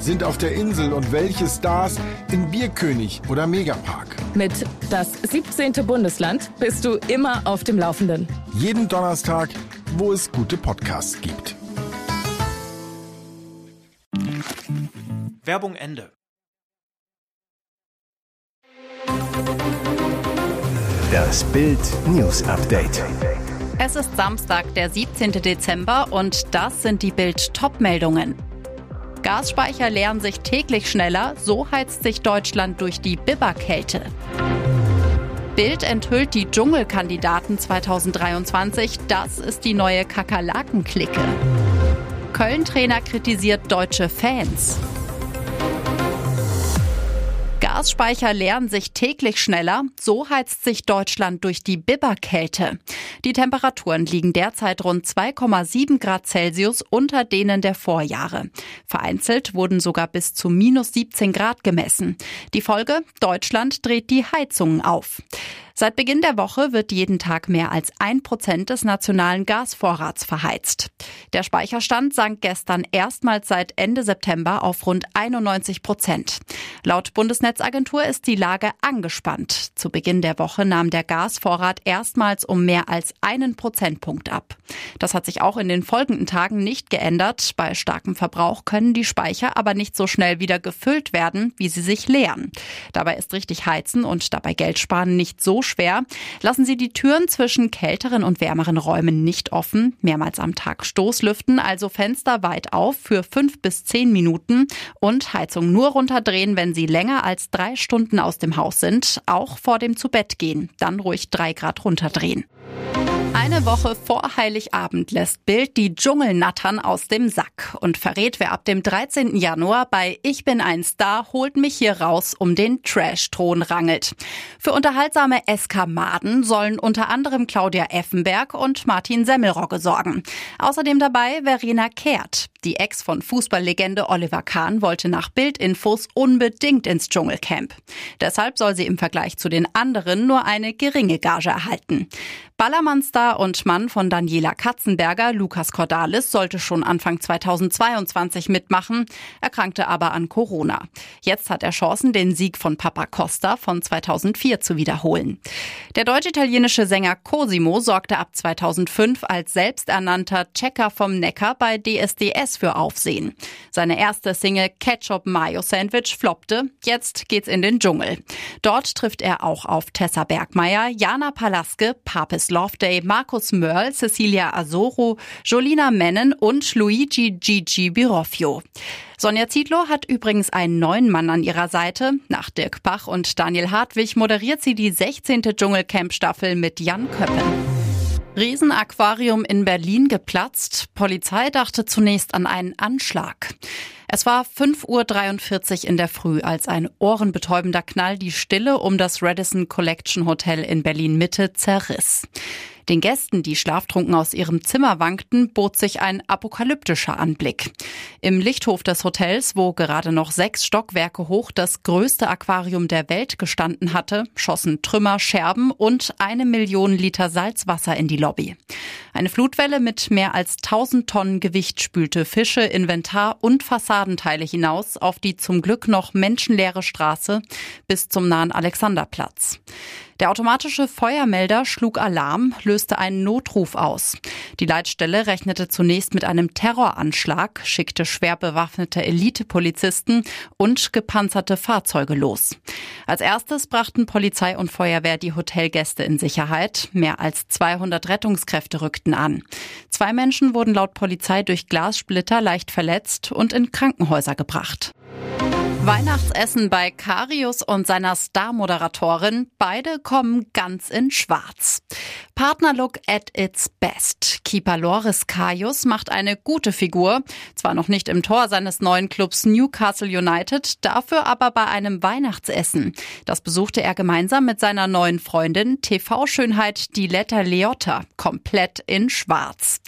sind auf der Insel und welche Stars in Bierkönig oder Megapark? Mit das 17. Bundesland bist du immer auf dem Laufenden. Jeden Donnerstag, wo es gute Podcasts gibt. Werbung Ende. Das Bild News Update. Es ist Samstag, der 17. Dezember und das sind die Bild Topmeldungen. Gasspeicher leeren sich täglich schneller, so heizt sich Deutschland durch die Biberkälte. Bild enthüllt die Dschungelkandidaten 2023, das ist die neue Kakerlaken-Clique. Köln-Trainer kritisiert deutsche Fans. Gasspeicher leeren sich täglich schneller, so heizt sich Deutschland durch die Biberkälte. Die Temperaturen liegen derzeit rund 2,7 Grad Celsius unter denen der Vorjahre. Vereinzelt wurden sogar bis zu minus 17 Grad gemessen. Die Folge? Deutschland dreht die Heizungen auf. Seit Beginn der Woche wird jeden Tag mehr als ein Prozent des nationalen Gasvorrats verheizt. Der Speicherstand sank gestern erstmals seit Ende September auf rund 91 Prozent. Laut Bundesnetzagentur ist die Lage angespannt. Zu Beginn der Woche nahm der Gasvorrat erstmals um mehr als einen Prozentpunkt ab. Das hat sich auch in den folgenden Tagen nicht geändert. Bei starkem Verbrauch können die Speicher aber nicht so schnell wieder gefüllt werden, wie sie sich leeren. Dabei ist richtig Heizen und dabei Geld sparen nicht so schwer. Lassen Sie die Türen zwischen kälteren und wärmeren Räumen nicht offen. Mehrmals am Tag Stoßlüften, also Fenster weit auf für fünf bis zehn Minuten und Heizung nur runterdrehen, wenn Sie länger als drei Stunden aus dem Haus sind, auch vor dem Zubettgehen. Dann ruhig drei Grad runterdrehen. Eine Woche vor Heiligabend lässt Bild die Dschungelnattern aus dem Sack und verrät, wer ab dem 13. Januar bei Ich bin ein Star holt mich hier raus um den Trash-Thron rangelt. Für unterhaltsame Eskamaden sollen unter anderem Claudia Effenberg und Martin Semmelrogge sorgen. Außerdem dabei Verena Kehrt. Die Ex von Fußballlegende Oliver Kahn wollte nach Bildinfos unbedingt ins Dschungelcamp. Deshalb soll sie im Vergleich zu den anderen nur eine geringe Gage erhalten. Ballermann-Star und Mann von Daniela Katzenberger, Lukas Cordalis, sollte schon Anfang 2022 mitmachen, erkrankte aber an Corona. Jetzt hat er Chancen, den Sieg von Papa Costa von 2004 zu wiederholen. Der deutsch-italienische Sänger Cosimo sorgte ab 2005 als selbsternannter Checker vom Neckar bei DSDS für Aufsehen. Seine erste Single Ketchup Mayo Sandwich floppte. Jetzt geht's in den Dschungel. Dort trifft er auch auf Tessa Bergmeier, Jana Palaske, Papis Loveday, Markus Mörl, Cecilia Azoro, Jolina Mennen und Luigi Gigi Biroffio. Sonja Zietlow hat übrigens einen neuen Mann an ihrer Seite. Nach Dirk Bach und Daniel Hartwig moderiert sie die 16. Dschungelcamp-Staffel mit Jan Köppen. Riesenaquarium in Berlin geplatzt. Polizei dachte zunächst an einen Anschlag. Es war 5.43 Uhr in der Früh, als ein ohrenbetäubender Knall die Stille um das Radisson Collection Hotel in Berlin Mitte zerriss. Den Gästen, die schlaftrunken aus ihrem Zimmer wankten, bot sich ein apokalyptischer Anblick. Im Lichthof des Hotels, wo gerade noch sechs Stockwerke hoch das größte Aquarium der Welt gestanden hatte, schossen Trümmer, Scherben und eine Million Liter Salzwasser in die Lobby. Eine Flutwelle mit mehr als 1000 Tonnen Gewicht spülte Fische, Inventar und Fassadenteile hinaus auf die zum Glück noch menschenleere Straße bis zum nahen Alexanderplatz. Der automatische Feuermelder schlug Alarm, löste einen Notruf aus. Die Leitstelle rechnete zunächst mit einem Terroranschlag, schickte schwer bewaffnete Elitepolizisten und gepanzerte Fahrzeuge los. Als erstes brachten Polizei und Feuerwehr die Hotelgäste in Sicherheit. Mehr als 200 Rettungskräfte rückten an. Zwei Menschen wurden laut Polizei durch Glassplitter leicht verletzt und in Krankenhäuser gebracht. Weihnachtsessen bei Karius und seiner Star-Moderatorin. Beide kommen ganz in schwarz. Partnerlook at its best. Keeper Loris Karius macht eine gute Figur. Zwar noch nicht im Tor seines neuen Clubs Newcastle United, dafür aber bei einem Weihnachtsessen. Das besuchte er gemeinsam mit seiner neuen Freundin, TV-Schönheit Diletta Leotta, komplett in schwarz.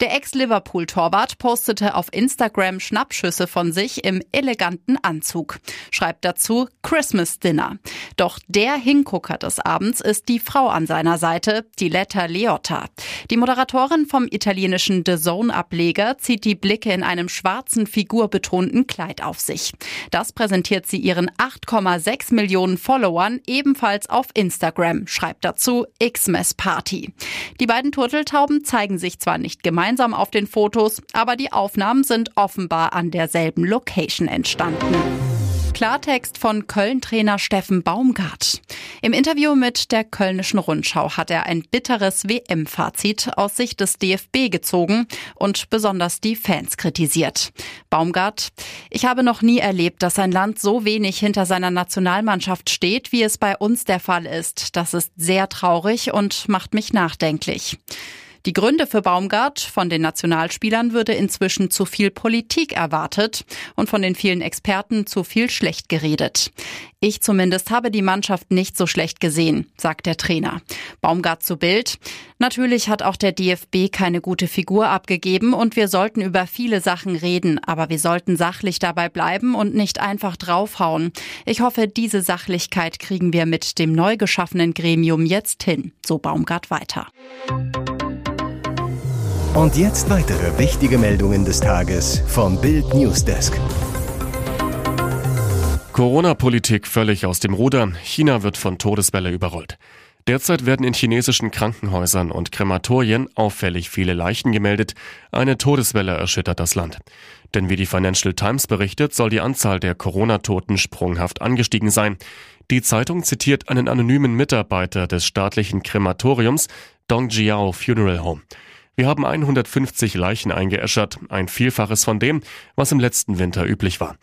Der Ex-Liverpool-Torwart postete auf Instagram Schnappschüsse von sich im eleganten Anzug. Schreibt dazu Christmas Dinner. Doch der Hingucker des Abends ist die Frau an seiner Seite, Diletta Leotta. Die Moderatorin vom italienischen The Zone-Ableger zieht die Blicke in einem schwarzen, figurbetonten Kleid auf sich. Das präsentiert sie ihren 8,6 Millionen Followern ebenfalls auf Instagram, schreibt dazu Xmas Party. Die beiden Turteltauben zeigen sich zwar nicht gemeinsam auf den Fotos, aber die Aufnahmen sind offenbar an derselben Location entstanden. Klartext von Köln-Trainer Steffen Baumgart. Im Interview mit der Kölnischen Rundschau hat er ein bitteres WM-Fazit aus Sicht des DFB gezogen und besonders die Fans kritisiert. Baumgart, ich habe noch nie erlebt, dass ein Land so wenig hinter seiner Nationalmannschaft steht, wie es bei uns der Fall ist. Das ist sehr traurig und macht mich nachdenklich. Die Gründe für Baumgart von den Nationalspielern würde inzwischen zu viel Politik erwartet und von den vielen Experten zu viel schlecht geredet. Ich zumindest habe die Mannschaft nicht so schlecht gesehen, sagt der Trainer. Baumgart zu Bild. Natürlich hat auch der DFB keine gute Figur abgegeben und wir sollten über viele Sachen reden, aber wir sollten sachlich dabei bleiben und nicht einfach draufhauen. Ich hoffe, diese Sachlichkeit kriegen wir mit dem neu geschaffenen Gremium jetzt hin, so Baumgart weiter. Und jetzt weitere wichtige Meldungen des Tages vom Bild Newsdesk. Corona-Politik völlig aus dem Ruder. China wird von Todeswelle überrollt. Derzeit werden in chinesischen Krankenhäusern und Krematorien auffällig viele Leichen gemeldet. Eine Todeswelle erschüttert das Land. Denn wie die Financial Times berichtet, soll die Anzahl der Corona-Toten sprunghaft angestiegen sein. Die Zeitung zitiert einen anonymen Mitarbeiter des staatlichen Krematoriums Dongjiao Funeral Home. Wir haben 150 Leichen eingeäschert, ein Vielfaches von dem, was im letzten Winter üblich war.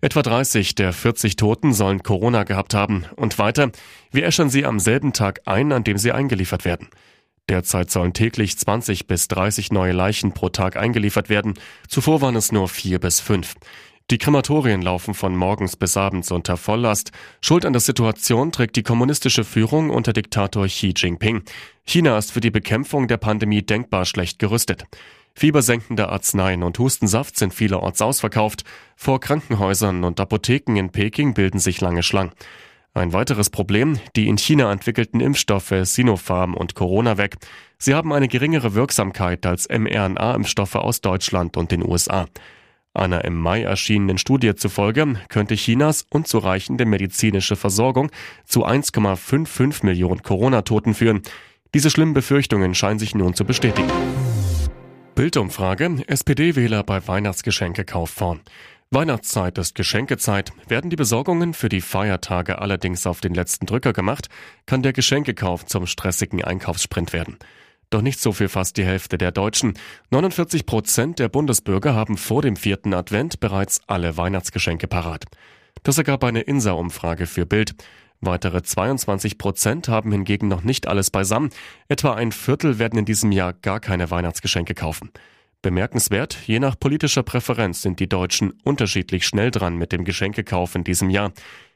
Etwa 30 der 40 Toten sollen Corona gehabt haben. Und weiter, wir äschern sie am selben Tag ein, an dem sie eingeliefert werden. Derzeit sollen täglich 20 bis 30 neue Leichen pro Tag eingeliefert werden. Zuvor waren es nur vier bis fünf. Die Krematorien laufen von morgens bis abends unter Volllast. Schuld an der Situation trägt die kommunistische Führung unter Diktator Xi Jinping. China ist für die Bekämpfung der Pandemie denkbar schlecht gerüstet. Fiebersenkende Arzneien und Hustensaft sind vielerorts ausverkauft. Vor Krankenhäusern und Apotheken in Peking bilden sich lange Schlangen. Ein weiteres Problem, die in China entwickelten Impfstoffe Sinopharm und CoronaVac. Sie haben eine geringere Wirksamkeit als mRNA-Impfstoffe aus Deutschland und den USA. Einer im Mai erschienenen Studie zufolge könnte Chinas unzureichende medizinische Versorgung zu 1,55 Millionen Corona-Toten führen. Diese schlimmen Befürchtungen scheinen sich nun zu bestätigen. Bildumfrage: SPD-Wähler bei Weihnachtsgeschenkekauf vorn. Weihnachtszeit ist Geschenkezeit. Werden die Besorgungen für die Feiertage allerdings auf den letzten Drücker gemacht, kann der Geschenkekauf zum stressigen Einkaufssprint werden. Doch nicht so viel fast die Hälfte der Deutschen. 49 Prozent der Bundesbürger haben vor dem vierten Advent bereits alle Weihnachtsgeschenke parat. Das ergab eine INSA-Umfrage für Bild. Weitere 22 Prozent haben hingegen noch nicht alles beisammen. Etwa ein Viertel werden in diesem Jahr gar keine Weihnachtsgeschenke kaufen. Bemerkenswert, je nach politischer Präferenz sind die Deutschen unterschiedlich schnell dran mit dem Geschenkekauf in diesem Jahr.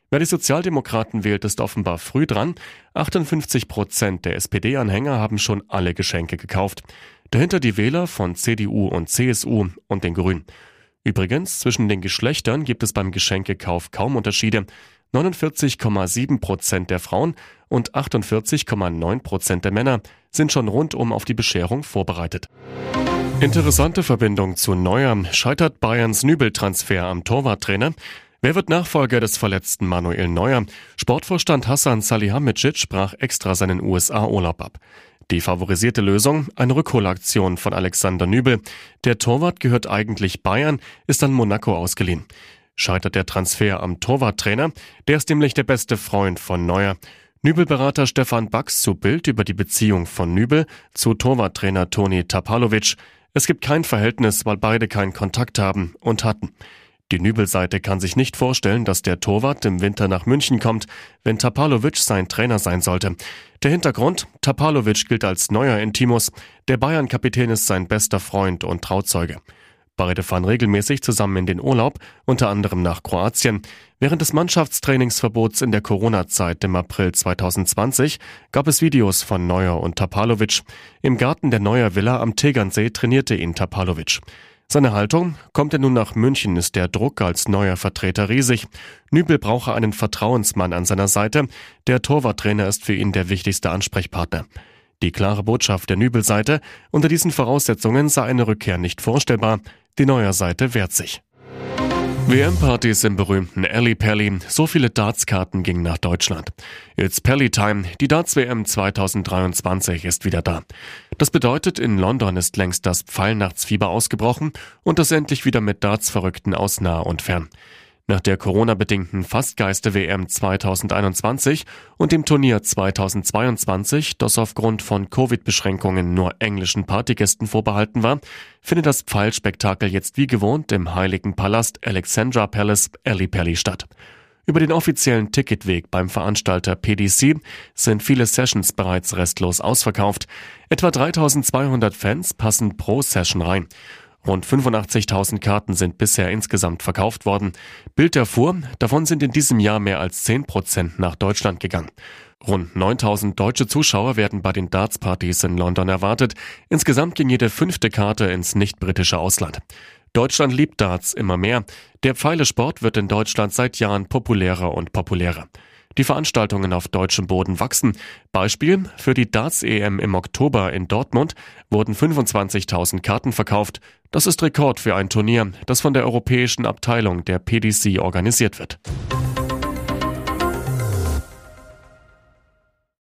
Wer die Sozialdemokraten wählt, ist offenbar früh dran. 58 Prozent der SPD-Anhänger haben schon alle Geschenke gekauft. Dahinter die Wähler von CDU und CSU und den Grünen. Übrigens, zwischen den Geschlechtern gibt es beim Geschenkekauf kaum Unterschiede. 49,7 Prozent der Frauen und 48,9 Prozent der Männer sind schon rundum auf die Bescherung vorbereitet. Interessante Verbindung zu Neuer scheitert Bayerns Nübeltransfer am Torwarttrainer. Wer wird Nachfolger des verletzten Manuel Neuer? Sportvorstand Hassan Salihamidzic brach extra seinen USA-Urlaub ab. Die favorisierte Lösung, eine Rückholaktion von Alexander Nübel. Der Torwart gehört eigentlich Bayern, ist an Monaco ausgeliehen. Scheitert der Transfer am Torwarttrainer? Der ist nämlich der beste Freund von Neuer. Nübelberater Stefan Bax zu Bild über die Beziehung von Nübel zu Torwarttrainer Toni Tapalovic. Es gibt kein Verhältnis, weil beide keinen Kontakt haben und hatten. Die Nübelseite kann sich nicht vorstellen, dass der Torwart im Winter nach München kommt, wenn Tapalovic sein Trainer sein sollte. Der Hintergrund, Tapalovic gilt als neuer Intimus, der Bayern-Kapitän ist sein bester Freund und Trauzeuge. Beide fahren regelmäßig zusammen in den Urlaub, unter anderem nach Kroatien. Während des Mannschaftstrainingsverbots in der Corona-Zeit im April 2020 gab es Videos von Neuer und Tapalovic. Im Garten der Neuer Villa am Tegernsee trainierte ihn Tapalovic. Seine Haltung, kommt er nun nach München, ist der Druck als neuer Vertreter riesig. Nübel brauche einen Vertrauensmann an seiner Seite. Der Torwarttrainer ist für ihn der wichtigste Ansprechpartner. Die klare Botschaft der Nübel-Seite, unter diesen Voraussetzungen sei eine Rückkehr nicht vorstellbar. Die neue Seite wehrt sich. WM-Partys im berühmten Alley Pally. So viele Darts-Karten gingen nach Deutschland. It's Pally Time. Die Darts-WM 2023 ist wieder da. Das bedeutet, in London ist längst das Pfeilnachtsfieber ausgebrochen und das endlich wieder mit Darts-Verrückten aus nah und fern. Nach der Corona-bedingten Fastgeiste-WM 2021 und dem Turnier 2022, das aufgrund von Covid-Beschränkungen nur englischen Partygästen vorbehalten war, findet das Pfeilspektakel jetzt wie gewohnt im Heiligen Palast Alexandra Palace Ellipelli statt. Über den offiziellen Ticketweg beim Veranstalter PDC sind viele Sessions bereits restlos ausverkauft. Etwa 3200 Fans passen pro Session rein. Rund 85.000 Karten sind bisher insgesamt verkauft worden. Bild erfuhr, davon sind in diesem Jahr mehr als 10 Prozent nach Deutschland gegangen. Rund 9000 deutsche Zuschauer werden bei den Darts-Partys in London erwartet. Insgesamt ging jede fünfte Karte ins nicht-britische Ausland. Deutschland liebt Darts immer mehr. Der Pfeilesport wird in Deutschland seit Jahren populärer und populärer. Die Veranstaltungen auf deutschem Boden wachsen. Beispiel, für die Darts-EM im Oktober in Dortmund wurden 25.000 Karten verkauft. Das ist Rekord für ein Turnier, das von der europäischen Abteilung der PDC organisiert wird.